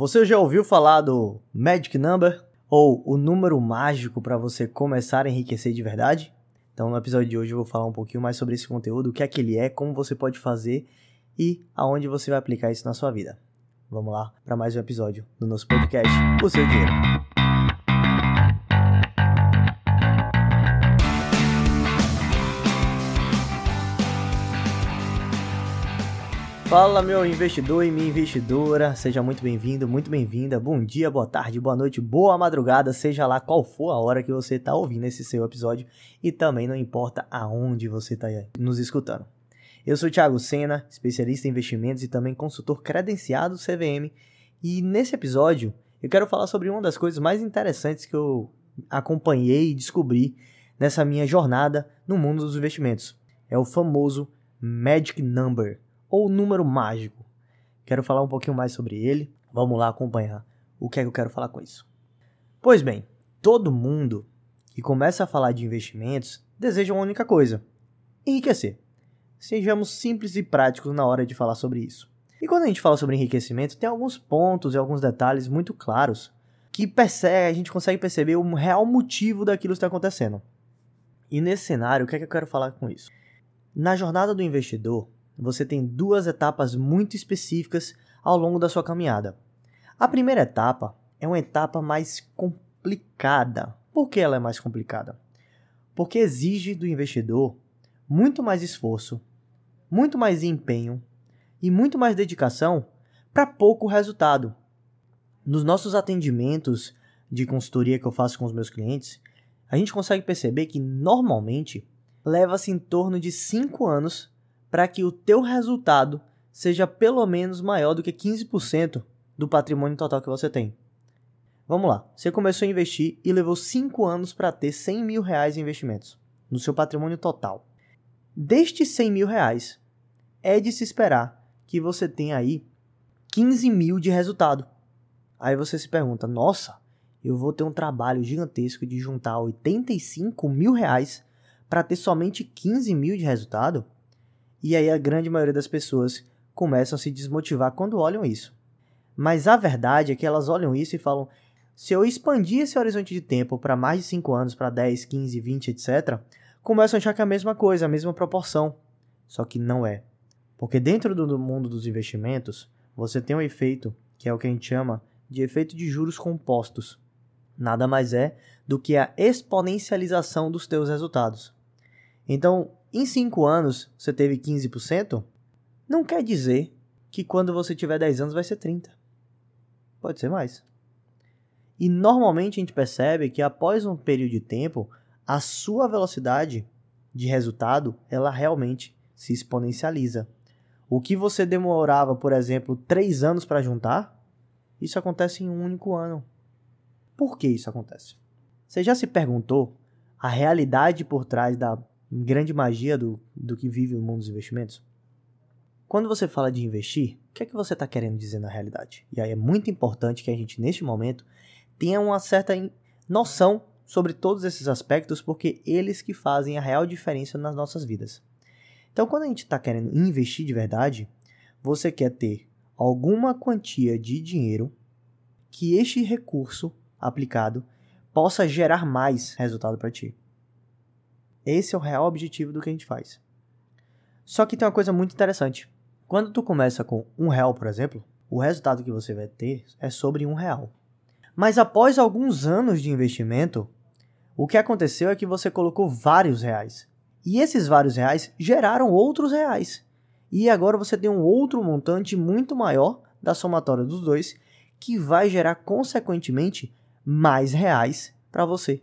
Você já ouviu falar do Magic Number ou o número mágico para você começar a enriquecer de verdade? Então, no episódio de hoje eu vou falar um pouquinho mais sobre esse conteúdo, o que é que ele é, como você pode fazer e aonde você vai aplicar isso na sua vida. Vamos lá para mais um episódio do nosso podcast, O Seu Dinheiro. Fala, meu investidor e minha investidora, seja muito bem-vindo, muito bem-vinda. Bom dia, boa tarde, boa noite, boa madrugada, seja lá qual for a hora que você está ouvindo esse seu episódio e também não importa aonde você está nos escutando. Eu sou Thiago Sena, especialista em investimentos e também consultor credenciado CVM, e nesse episódio eu quero falar sobre uma das coisas mais interessantes que eu acompanhei e descobri nessa minha jornada no mundo dos investimentos. É o famoso Magic Number ou número mágico. Quero falar um pouquinho mais sobre ele. Vamos lá acompanhar o que é que eu quero falar com isso. Pois bem, todo mundo que começa a falar de investimentos deseja uma única coisa: enriquecer. Sejamos simples e práticos na hora de falar sobre isso. E quando a gente fala sobre enriquecimento, tem alguns pontos e alguns detalhes muito claros que percebe, a gente consegue perceber o real motivo daquilo que está acontecendo. E nesse cenário, o que é que eu quero falar com isso? Na jornada do investidor, você tem duas etapas muito específicas ao longo da sua caminhada. A primeira etapa é uma etapa mais complicada. Por que ela é mais complicada? Porque exige do investidor muito mais esforço, muito mais empenho e muito mais dedicação para pouco resultado. Nos nossos atendimentos de consultoria que eu faço com os meus clientes, a gente consegue perceber que normalmente leva-se em torno de 5 anos para que o teu resultado seja pelo menos maior do que 15% do patrimônio total que você tem. Vamos lá, você começou a investir e levou 5 anos para ter 100 mil reais em investimentos no seu patrimônio total. Destes 100 mil reais, é de se esperar que você tenha aí 15 mil de resultado. Aí você se pergunta, nossa, eu vou ter um trabalho gigantesco de juntar 85 mil reais para ter somente 15 mil de resultado? E aí a grande maioria das pessoas começam a se desmotivar quando olham isso. Mas a verdade é que elas olham isso e falam: se eu expandir esse horizonte de tempo para mais de 5 anos, para 10, 15, 20, etc., começam a achar que é a mesma coisa, a mesma proporção. Só que não é. Porque dentro do mundo dos investimentos, você tem um efeito que é o que a gente chama de efeito de juros compostos. Nada mais é do que a exponencialização dos teus resultados. Então, em 5 anos você teve 15%, não quer dizer que quando você tiver 10 anos vai ser 30. Pode ser mais. E normalmente a gente percebe que após um período de tempo, a sua velocidade de resultado, ela realmente se exponencializa. O que você demorava, por exemplo, 3 anos para juntar, isso acontece em um único ano. Por que isso acontece? Você já se perguntou a realidade por trás da grande magia do, do que vive o mundo dos investimentos? Quando você fala de investir, o que é que você está querendo dizer na realidade? E aí é muito importante que a gente, neste momento, tenha uma certa noção sobre todos esses aspectos, porque eles que fazem a real diferença nas nossas vidas. Então, quando a gente está querendo investir de verdade, você quer ter alguma quantia de dinheiro que este recurso aplicado possa gerar mais resultado para ti. Esse é o real objetivo do que a gente faz. Só que tem uma coisa muito interessante. Quando tu começa com um real, por exemplo, o resultado que você vai ter é sobre um real. Mas após alguns anos de investimento, o que aconteceu é que você colocou vários reais. E esses vários reais geraram outros reais. E agora você tem um outro montante muito maior da somatória dos dois, que vai gerar consequentemente mais reais para você.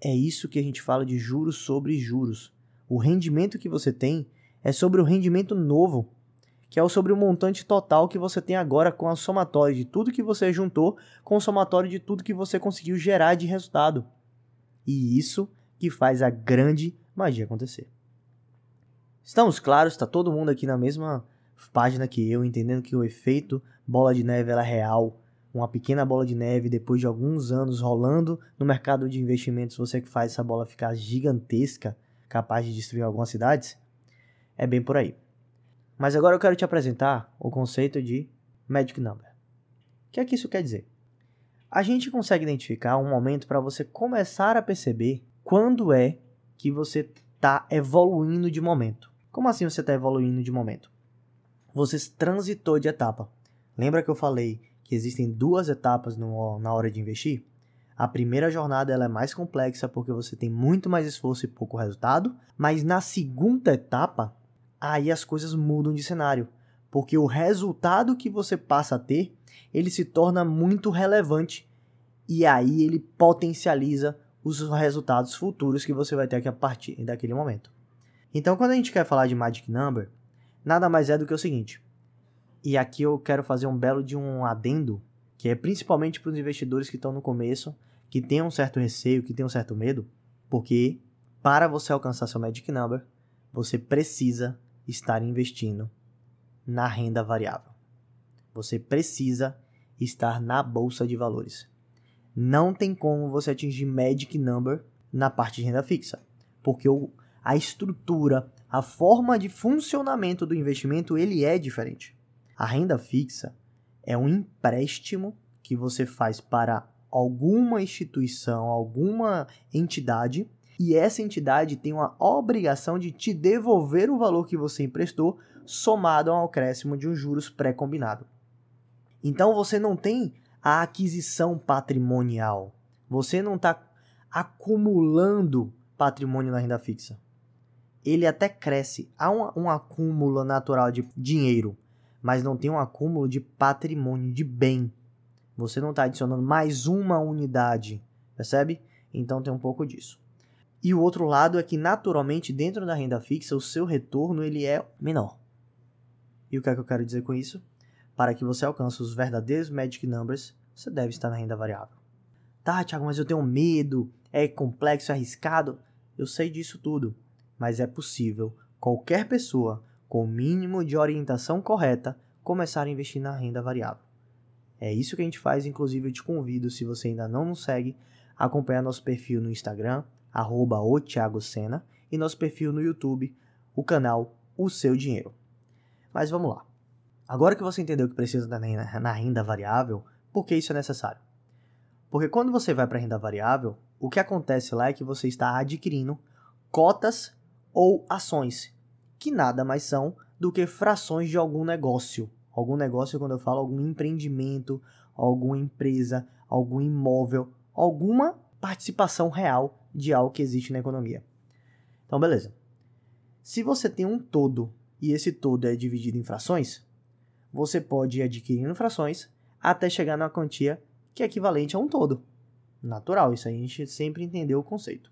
É isso que a gente fala de juros sobre juros. O rendimento que você tem é sobre o rendimento novo, que é sobre o montante total que você tem agora com a somatória de tudo que você juntou com o somatório de tudo que você conseguiu gerar de resultado. E isso que faz a grande magia acontecer. Estamos claros? Está todo mundo aqui na mesma página que eu, entendendo que o efeito bola de neve é real uma pequena bola de neve depois de alguns anos rolando no mercado de investimentos, você que faz essa bola ficar gigantesca, capaz de destruir algumas cidades, é bem por aí. Mas agora eu quero te apresentar o conceito de Magic Number. O que é que isso quer dizer? A gente consegue identificar um momento para você começar a perceber quando é que você está evoluindo de momento. Como assim você está evoluindo de momento? Você transitou de etapa. Lembra que eu falei que existem duas etapas no, na hora de investir? A primeira jornada ela é mais complexa porque você tem muito mais esforço e pouco resultado, mas na segunda etapa, aí as coisas mudam de cenário, porque o resultado que você passa a ter, ele se torna muito relevante e aí ele potencializa os resultados futuros que você vai ter aqui a partir daquele momento. Então, quando a gente quer falar de Magic Number, nada mais é do que o seguinte. E aqui eu quero fazer um belo de um adendo, que é principalmente para os investidores que estão no começo, que tem um certo receio, que tem um certo medo, porque para você alcançar seu Magic Number, você precisa estar investindo na renda variável. Você precisa estar na bolsa de valores. Não tem como você atingir Magic Number na parte de renda fixa, porque a estrutura, a forma de funcionamento do investimento, ele é diferente. A renda fixa é um empréstimo que você faz para alguma instituição, alguma entidade, e essa entidade tem uma obrigação de te devolver o valor que você emprestou, somado ao acréscimo de um juros pré-combinado. Então você não tem a aquisição patrimonial. Você não está acumulando patrimônio na renda fixa ele até cresce. Há um, um acúmulo natural de dinheiro, mas não tem um acúmulo de patrimônio, de bem. Você não está adicionando mais uma unidade, percebe? Então tem um pouco disso. E o outro lado é que naturalmente dentro da renda fixa o seu retorno ele é menor. E o que é que eu quero dizer com isso? Para que você alcance os verdadeiros magic numbers, você deve estar na renda variável. Tá, Thiago, mas eu tenho medo, é complexo, é arriscado. Eu sei disso tudo mas é possível qualquer pessoa com o mínimo de orientação correta começar a investir na renda variável. É isso que a gente faz, inclusive eu te convido, se você ainda não nos segue, a acompanhar nosso perfil no Instagram, arroba o Thiago Sena, e nosso perfil no YouTube, o canal O Seu Dinheiro. Mas vamos lá. Agora que você entendeu que precisa na renda variável, por que isso é necessário? Porque quando você vai para a renda variável, o que acontece lá é que você está adquirindo cotas ou ações, que nada mais são do que frações de algum negócio. Algum negócio, quando eu falo algum empreendimento, alguma empresa, algum imóvel, alguma participação real de algo que existe na economia. Então, beleza. Se você tem um todo e esse todo é dividido em frações, você pode ir adquirindo frações até chegar na quantia que é equivalente a um todo. Natural, isso aí a gente sempre entendeu o conceito.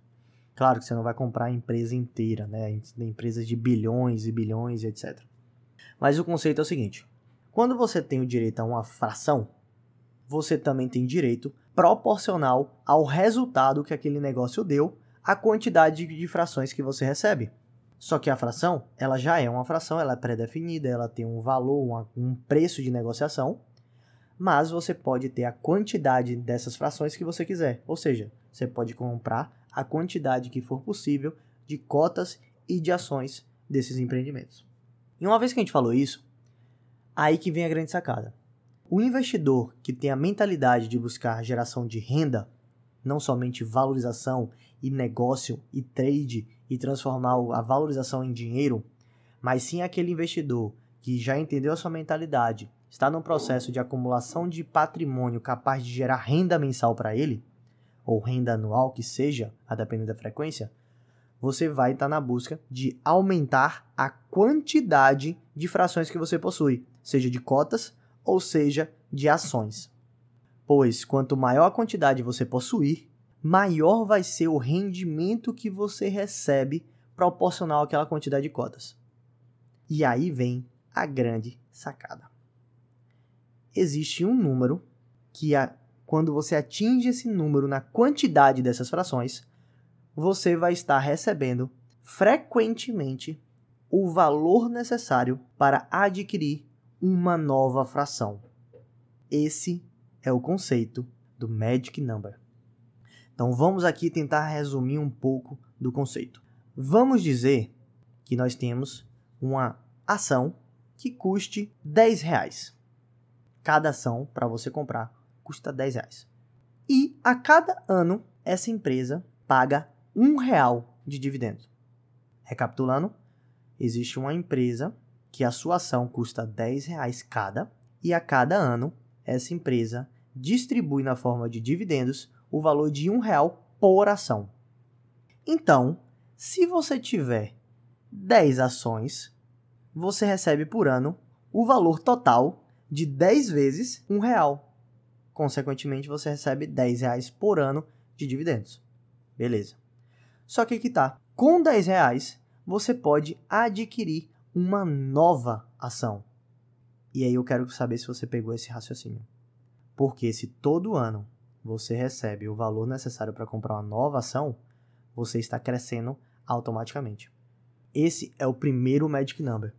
Claro que você não vai comprar a empresa inteira, né? Empresas de bilhões e bilhões e etc. Mas o conceito é o seguinte: quando você tem o direito a uma fração, você também tem direito proporcional ao resultado que aquele negócio deu, a quantidade de frações que você recebe. Só que a fração, ela já é uma fração, ela é pré-definida, ela tem um valor, um preço de negociação, mas você pode ter a quantidade dessas frações que você quiser. Ou seja, você pode comprar a quantidade que for possível de cotas e de ações desses empreendimentos. E uma vez que a gente falou isso, aí que vem a grande sacada. O investidor que tem a mentalidade de buscar geração de renda, não somente valorização e negócio e trade e transformar a valorização em dinheiro, mas sim aquele investidor que já entendeu a sua mentalidade, está no processo de acumulação de patrimônio capaz de gerar renda mensal para ele, ou renda anual que seja, a depender da frequência, você vai estar tá na busca de aumentar a quantidade de frações que você possui, seja de cotas ou seja de ações. Pois quanto maior a quantidade você possuir, maior vai ser o rendimento que você recebe proporcional àquela quantidade de cotas. E aí vem a grande sacada. Existe um número que a quando você atinge esse número na quantidade dessas frações, você vai estar recebendo frequentemente o valor necessário para adquirir uma nova fração. Esse é o conceito do Magic Number. Então vamos aqui tentar resumir um pouco do conceito. Vamos dizer que nós temos uma ação que custe 10 reais. cada ação para você comprar custa 10 reais. E a cada ano, essa empresa paga um real de dividendos. Recapitulando, existe uma empresa que a sua ação custa 10 reais cada e a cada ano essa empresa distribui na forma de dividendos o valor de um real por ação. Então, se você tiver 10 ações, você recebe por ano o valor total de 10 vezes um real. Consequentemente, você recebe 10 reais por ano de dividendos. Beleza. Só que aqui tá. Com 10 reais, você pode adquirir uma nova ação. E aí eu quero saber se você pegou esse raciocínio. Porque se todo ano você recebe o valor necessário para comprar uma nova ação, você está crescendo automaticamente. Esse é o primeiro Magic Number,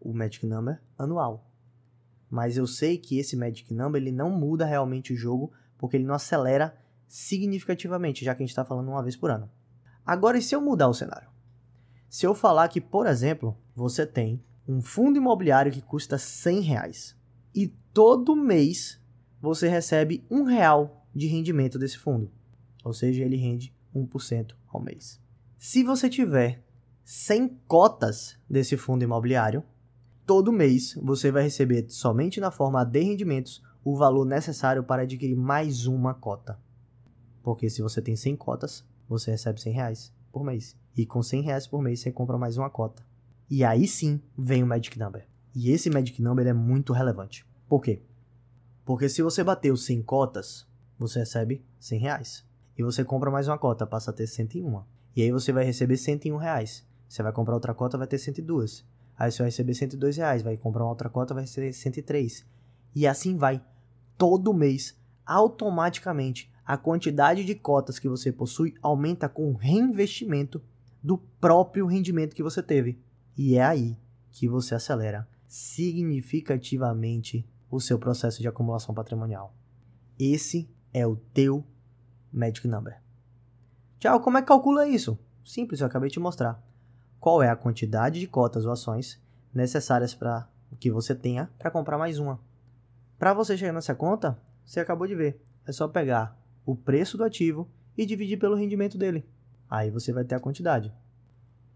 o Magic Number anual. Mas eu sei que esse Magic Number ele não muda realmente o jogo, porque ele não acelera significativamente, já que a gente está falando uma vez por ano. Agora, e se eu mudar o cenário? Se eu falar que, por exemplo, você tem um fundo imobiliário que custa 100 reais e todo mês você recebe um real de rendimento desse fundo, ou seja, ele rende 1% ao mês. Se você tiver 100 cotas desse fundo imobiliário, todo mês você vai receber somente na forma de rendimentos o valor necessário para adquirir mais uma cota. Porque se você tem 100 cotas, você recebe 100 reais por mês. E com 100 reais por mês você compra mais uma cota. E aí sim vem o Magic Number. E esse Magic Number é muito relevante. Por quê? Porque se você bater os 100 cotas, você recebe 100 reais. E você compra mais uma cota, passa a ter 101. E aí você vai receber 101 reais. Você vai comprar outra cota, vai ter 102. Aí você vai receber 102 reais. Vai comprar uma outra cota, vai receber 103. E assim vai. Todo mês, automaticamente, a quantidade de cotas que você possui aumenta com o reinvestimento do próprio rendimento que você teve. E é aí que você acelera significativamente o seu processo de acumulação patrimonial. Esse é o teu Magic Number. Tchau, como é que calcula isso? Simples, eu acabei de mostrar. Qual é a quantidade de cotas ou ações necessárias para que você tenha para comprar mais uma? Para você chegar nessa conta, você acabou de ver. É só pegar o preço do ativo e dividir pelo rendimento dele. Aí você vai ter a quantidade.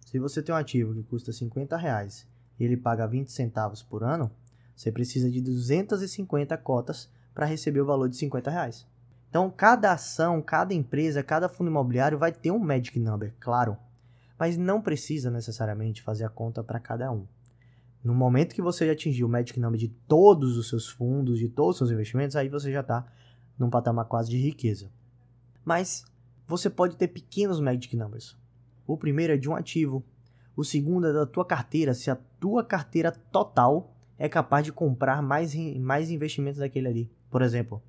Se você tem um ativo que custa 50 reais e ele paga 20 centavos por ano, você precisa de 250 cotas para receber o valor de 50 reais. Então, cada ação, cada empresa, cada fundo imobiliário vai ter um Magic Number, claro, mas não precisa necessariamente fazer a conta para cada um. No momento que você atingir o Magic Number de todos os seus fundos, de todos os seus investimentos, aí você já está num patamar quase de riqueza. Mas você pode ter pequenos Magic Numbers. O primeiro é de um ativo, o segundo é da tua carteira, se a tua carteira total é capaz de comprar mais, mais investimentos daquele ali. Por exemplo,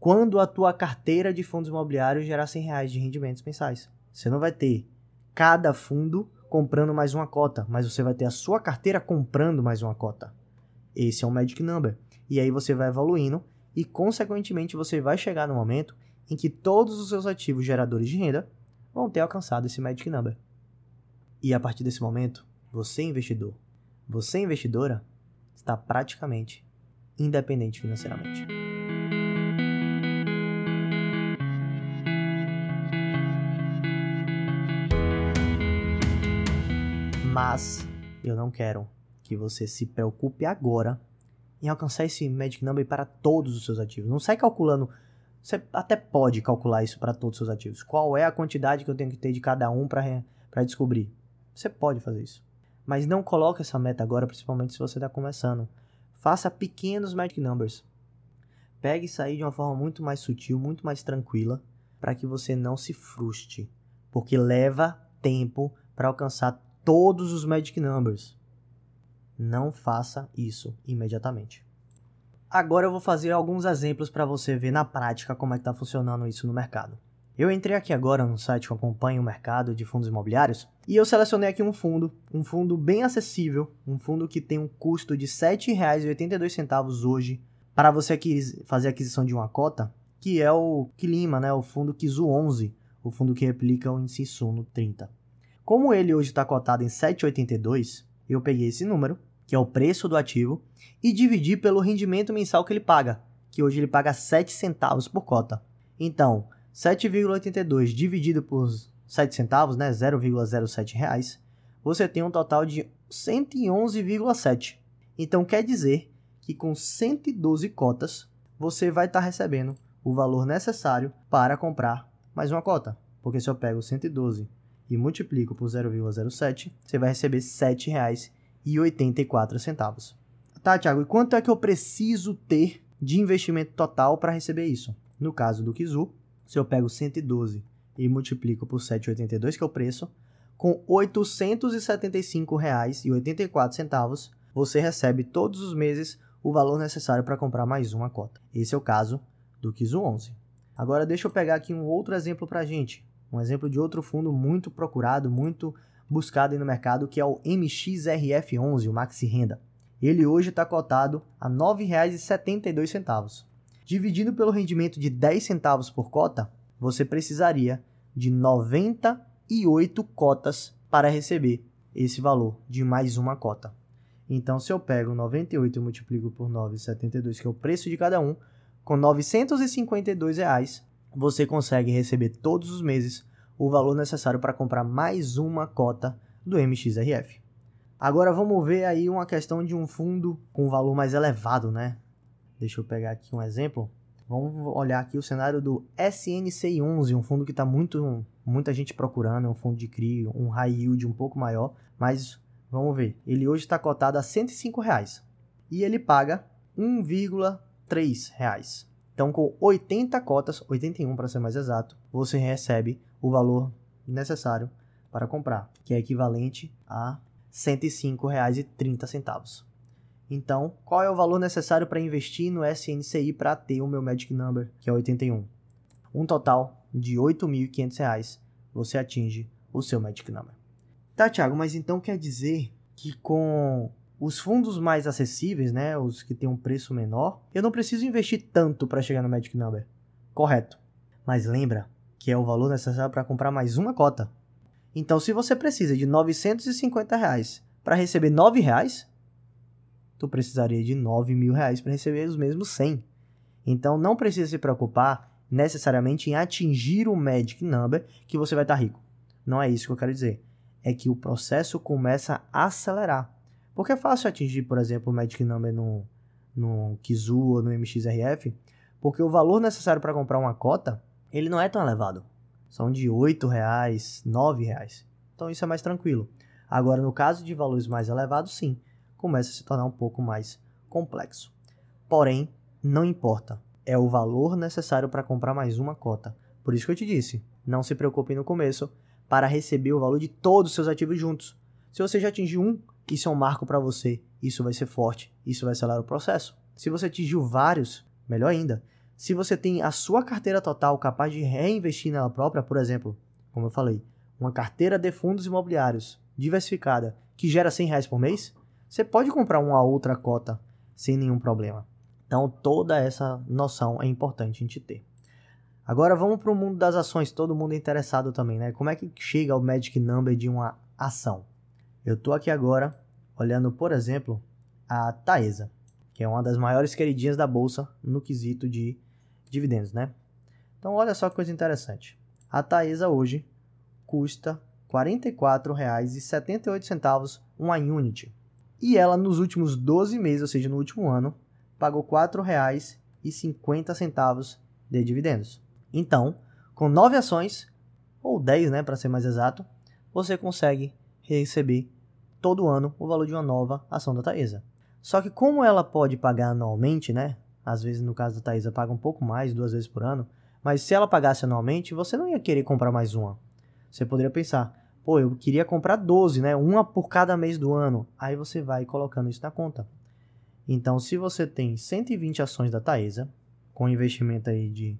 quando a tua carteira de fundos imobiliários gerar 100 reais de rendimentos mensais. Você não vai ter cada fundo comprando mais uma cota, mas você vai ter a sua carteira comprando mais uma cota. Esse é um Magic Number. E aí você vai evoluindo e, consequentemente, você vai chegar no momento em que todos os seus ativos geradores de renda vão ter alcançado esse Magic Number. E a partir desse momento, você investidor, você investidora, está praticamente independente financeiramente. Mas eu não quero que você se preocupe agora em alcançar esse Magic Number para todos os seus ativos. Não sai calculando. Você até pode calcular isso para todos os seus ativos. Qual é a quantidade que eu tenho que ter de cada um para descobrir? Você pode fazer isso. Mas não coloque essa meta agora, principalmente se você está começando. Faça pequenos Magic Numbers. Pegue isso aí de uma forma muito mais sutil, muito mais tranquila, para que você não se frustre. Porque leva tempo para alcançar todos os Magic Numbers. Não faça isso imediatamente. Agora eu vou fazer alguns exemplos para você ver na prática como é que está funcionando isso no mercado. Eu entrei aqui agora no site que acompanha o mercado de fundos imobiliários e eu selecionei aqui um fundo, um fundo bem acessível, um fundo que tem um custo de R$ 7,82 hoje para você fazer a aquisição de uma cota, que é o Kilima, né, o fundo Kizu 11, o fundo que replica o índice Suno 30. Como ele hoje está cotado em 7,82, eu peguei esse número que é o preço do ativo, e dividir pelo rendimento mensal que ele paga, que hoje ele paga 7 centavos por cota. Então, 7,82 dividido por 7 centavos, né, 0,07 reais, você tem um total de 111,7. Então quer dizer que com 112 cotas você vai estar tá recebendo o valor necessário para comprar mais uma cota. Porque se eu pego 112 e multiplico por 0,07, você vai receber R$ 7,84. Tá, Thiago, e quanto é que eu preciso ter de investimento total para receber isso? No caso do Kizu, se eu pego 112 e multiplico por 7,82, que é o preço, com R$ 875,84, você recebe todos os meses o valor necessário para comprar mais uma cota. Esse é o caso do Kizu 11. Agora deixa eu pegar aqui um outro exemplo para a gente. Um exemplo de outro fundo muito procurado, muito buscado no mercado, que é o MXRF11, o Maxi Renda. Ele hoje está cotado a R$ 9,72. Dividindo pelo rendimento de 10 centavos por cota, você precisaria de 98 cotas para receber esse valor de mais uma cota. Então, se eu pego 98 e multiplico por 9,72, que é o preço de cada um, com 952 reais, você consegue receber todos os meses o valor necessário para comprar mais uma cota do MXRF. Agora vamos ver aí uma questão de um fundo com valor mais elevado, né? Deixa eu pegar aqui um exemplo. Vamos olhar aqui o cenário do SNCI11, um fundo que está muito muita gente procurando, é um fundo de CRI, um high yield um pouco maior, mas vamos ver. Ele hoje está cotado a 105 reais e ele paga 1,3 reais. Então, com 80 cotas, 81 para ser mais exato, você recebe o valor necessário para comprar, que é equivalente a R$ 105,30. Então, qual é o valor necessário para investir no SNCI para ter o meu Magic Number, que é 81? Um total de R$ 8.500 você atinge o seu Magic Number. Tá, Thiago, mas então quer dizer que com os fundos mais acessíveis, né, os que têm um preço menor, eu não preciso investir tanto para chegar no Magic Number. Correto. Mas lembra que é o valor necessário para comprar mais uma cota. Então, se você precisa de R$ 950 para receber R$ reais, tu precisaria de 9 mil reais para receber os mesmos 100. Então não precisa se preocupar necessariamente em atingir o Magic Number que você vai estar tá rico. Não é isso que eu quero dizer. É que o processo começa a acelerar. Porque é fácil atingir, por exemplo, o Magic Number no, no Kizu ou no MXRF, porque o valor necessário para comprar uma cota, ele não é tão elevado. São de R$ reais, R$ reais. Então isso é mais tranquilo. Agora, no caso de valores mais elevados, sim começa a se tornar um pouco mais complexo. Porém, não importa, é o valor necessário para comprar mais uma cota. Por isso que eu te disse, não se preocupe no começo para receber o valor de todos os seus ativos juntos. Se você já atingiu um, isso é um marco para você, isso vai ser forte, isso vai acelerar o processo. Se você atingiu vários, melhor ainda. Se você tem a sua carteira total capaz de reinvestir nela própria, por exemplo, como eu falei, uma carteira de fundos imobiliários diversificada que gera 100 reais por mês, você pode comprar uma outra cota sem nenhum problema. Então, toda essa noção é importante a gente ter. Agora vamos para o mundo das ações, todo mundo é interessado também, né? Como é que chega o Magic Number de uma ação? Eu estou aqui agora olhando, por exemplo, a Taesa, que é uma das maiores queridinhas da bolsa no quesito de dividendos, né? Então, olha só que coisa interessante. A Taesa hoje custa R$ 44,78 uma unit. E ela, nos últimos 12 meses, ou seja, no último ano, pagou R$ 4,50 de dividendos. Então, com 9 ações, ou 10, né, para ser mais exato, você consegue receber todo ano o valor de uma nova ação da Taesa. Só que como ela pode pagar anualmente, né? Às vezes no caso da Taesa paga um pouco mais, duas vezes por ano, mas se ela pagasse anualmente, você não ia querer comprar mais uma. Você poderia pensar, Pô, eu queria comprar 12, né? Uma por cada mês do ano. Aí você vai colocando isso na conta. Então, se você tem 120 ações da Taesa, com investimento aí de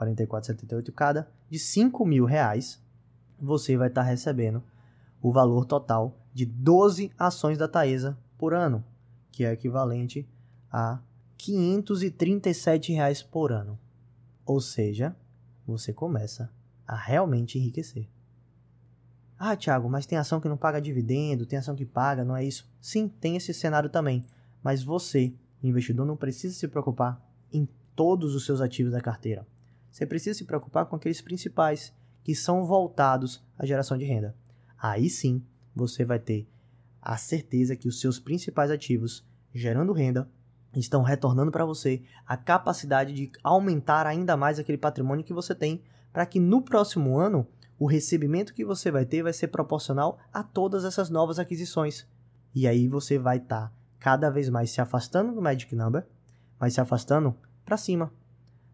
44,78 cada, de 5 mil reais, você vai estar tá recebendo o valor total de 12 ações da Taesa por ano, que é equivalente a 537 reais por ano. Ou seja, você começa a realmente enriquecer. Ah, Thiago, mas tem ação que não paga dividendo, tem ação que paga, não é isso? Sim, tem esse cenário também. Mas você, investidor, não precisa se preocupar em todos os seus ativos da carteira. Você precisa se preocupar com aqueles principais, que são voltados à geração de renda. Aí sim, você vai ter a certeza que os seus principais ativos gerando renda estão retornando para você a capacidade de aumentar ainda mais aquele patrimônio que você tem, para que no próximo ano o recebimento que você vai ter vai ser proporcional a todas essas novas aquisições. E aí você vai estar tá cada vez mais se afastando do Magic Number, mas se afastando para cima.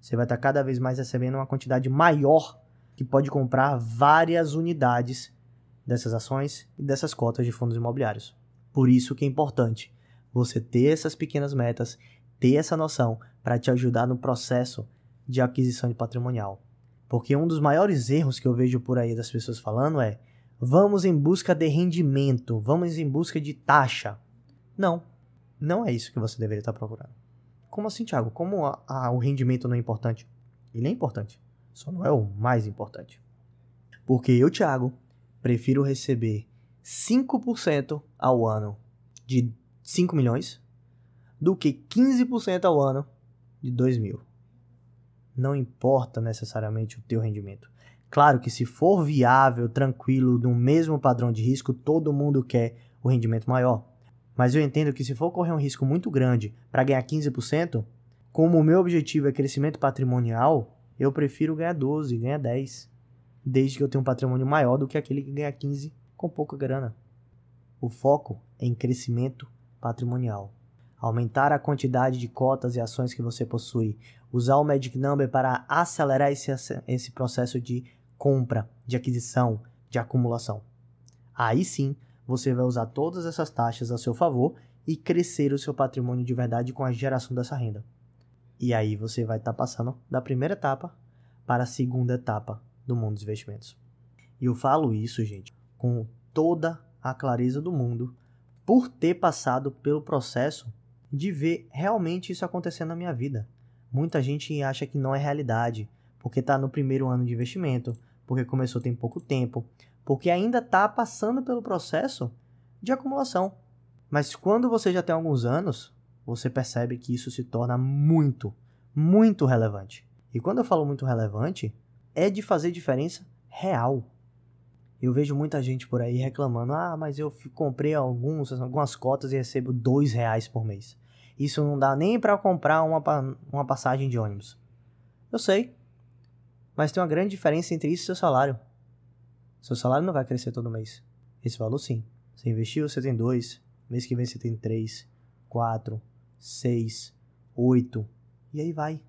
Você vai estar tá cada vez mais recebendo uma quantidade maior que pode comprar várias unidades dessas ações e dessas cotas de fundos imobiliários. Por isso que é importante você ter essas pequenas metas, ter essa noção para te ajudar no processo de aquisição de patrimonial. Porque um dos maiores erros que eu vejo por aí das pessoas falando é: vamos em busca de rendimento, vamos em busca de taxa. Não, não é isso que você deveria estar procurando. Como assim, Thiago? Como a, a, o rendimento não é importante? Ele é importante, só não é o mais importante. Porque eu, Thiago, prefiro receber 5% ao ano de 5 milhões do que 15% ao ano de 2 mil. Não importa necessariamente o teu rendimento. Claro que se for viável, tranquilo, no mesmo padrão de risco, todo mundo quer o rendimento maior. Mas eu entendo que se for correr um risco muito grande para ganhar 15%, como o meu objetivo é crescimento patrimonial, eu prefiro ganhar 12, ganhar 10, desde que eu tenha um patrimônio maior do que aquele que ganha 15 com pouca grana. O foco é em crescimento patrimonial. Aumentar a quantidade de cotas e ações que você possui. Usar o Magic Number para acelerar esse, esse processo de compra, de aquisição, de acumulação. Aí sim, você vai usar todas essas taxas a seu favor e crescer o seu patrimônio de verdade com a geração dessa renda. E aí você vai estar tá passando da primeira etapa para a segunda etapa do mundo dos investimentos. E eu falo isso, gente, com toda a clareza do mundo, por ter passado pelo processo de ver realmente isso acontecendo na minha vida. Muita gente acha que não é realidade, porque está no primeiro ano de investimento, porque começou tem pouco tempo, porque ainda está passando pelo processo de acumulação. Mas quando você já tem alguns anos, você percebe que isso se torna muito, muito relevante. E quando eu falo muito relevante, é de fazer diferença real. Eu vejo muita gente por aí reclamando: ah, mas eu comprei alguns, algumas cotas e recebo dois reais por mês. Isso não dá nem para comprar uma, uma passagem de ônibus. Eu sei, mas tem uma grande diferença entre isso e seu salário. Seu salário não vai crescer todo mês. Esse valor sim. Você investiu, você tem dois. Mês que vem você tem três, quatro, seis, oito. E aí vai.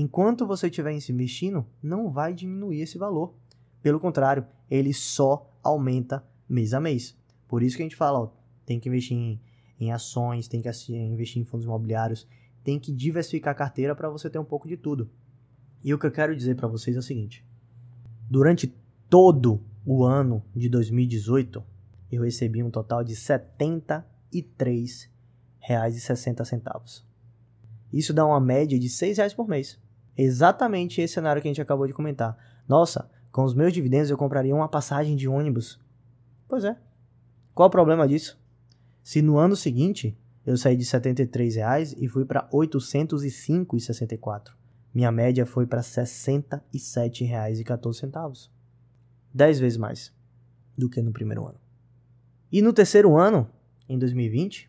Enquanto você estiver investindo, não vai diminuir esse valor. Pelo contrário, ele só aumenta mês a mês. Por isso que a gente fala, ó, tem que investir em, em ações, tem que investir em fundos imobiliários, tem que diversificar a carteira para você ter um pouco de tudo. E o que eu quero dizer para vocês é o seguinte: durante todo o ano de 2018, eu recebi um total de R$ 73,60. Isso dá uma média de R$ 6,00 por mês. Exatamente esse cenário que a gente acabou de comentar. Nossa, com os meus dividendos eu compraria uma passagem de ônibus. Pois é. Qual o problema disso? Se no ano seguinte eu saí de R$ 73,00 e fui para R$ 805,64. Minha média foi para R$ 67,14. 10 vezes mais do que no primeiro ano. E no terceiro ano, em 2020,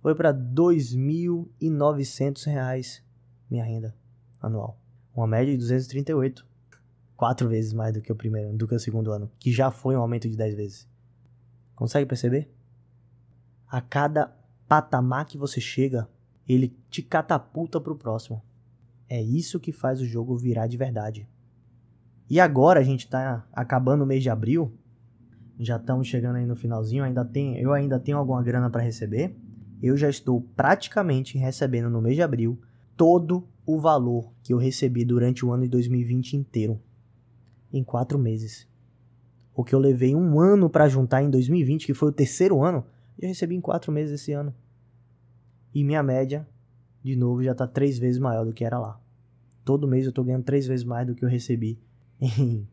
foi para R$ 2.900 minha renda anual. Uma média de 238 quatro vezes mais do que o primeiro, do que o segundo ano, que já foi um aumento de 10 vezes. Consegue perceber? A cada patamar que você chega, ele te catapulta para o próximo. É isso que faz o jogo virar de verdade. E agora a gente está acabando o mês de abril, já estamos chegando aí no finalzinho, ainda tem, eu ainda tenho alguma grana para receber. Eu já estou praticamente recebendo no mês de abril todo o valor que eu recebi durante o ano de 2020 inteiro em quatro meses. O que eu levei um ano para juntar em 2020, que foi o terceiro ano, já recebi em quatro meses esse ano. E minha média, de novo, já está três vezes maior do que era lá. Todo mês eu estou ganhando três vezes mais do que eu recebi em,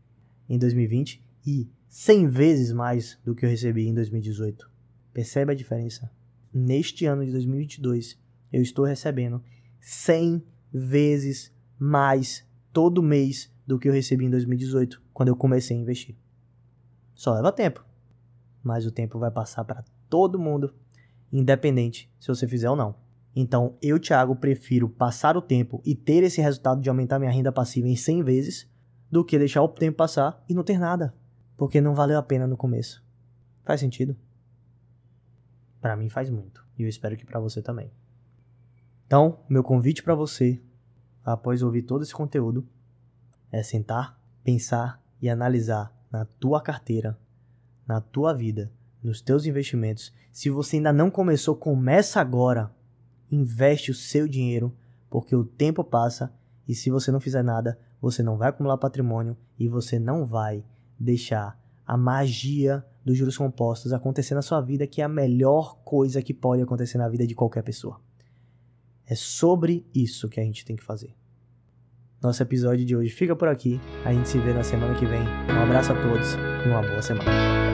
em 2020. e 100 vezes mais do que eu recebi em 2018. Percebe a diferença? Neste ano de 2022, eu estou recebendo 100 vezes mais todo mês do que eu recebi em 2018, quando eu comecei a investir. Só leva tempo, mas o tempo vai passar para todo mundo, independente se você fizer ou não. Então, eu, Thiago, prefiro passar o tempo e ter esse resultado de aumentar minha renda passiva em 100 vezes do que deixar o tempo passar e não ter nada, porque não valeu a pena no começo. Faz sentido? Para mim faz muito, e eu espero que para você também. Então, meu convite para você, após ouvir todo esse conteúdo, é sentar, pensar e analisar na tua carteira, na tua vida, nos teus investimentos. Se você ainda não começou, começa agora. Investe o seu dinheiro, porque o tempo passa e se você não fizer nada, você não vai acumular patrimônio e você não vai deixar a magia dos juros compostos acontecer na sua vida, que é a melhor coisa que pode acontecer na vida de qualquer pessoa. É sobre isso que a gente tem que fazer. Nosso episódio de hoje fica por aqui. A gente se vê na semana que vem. Um abraço a todos e uma boa semana.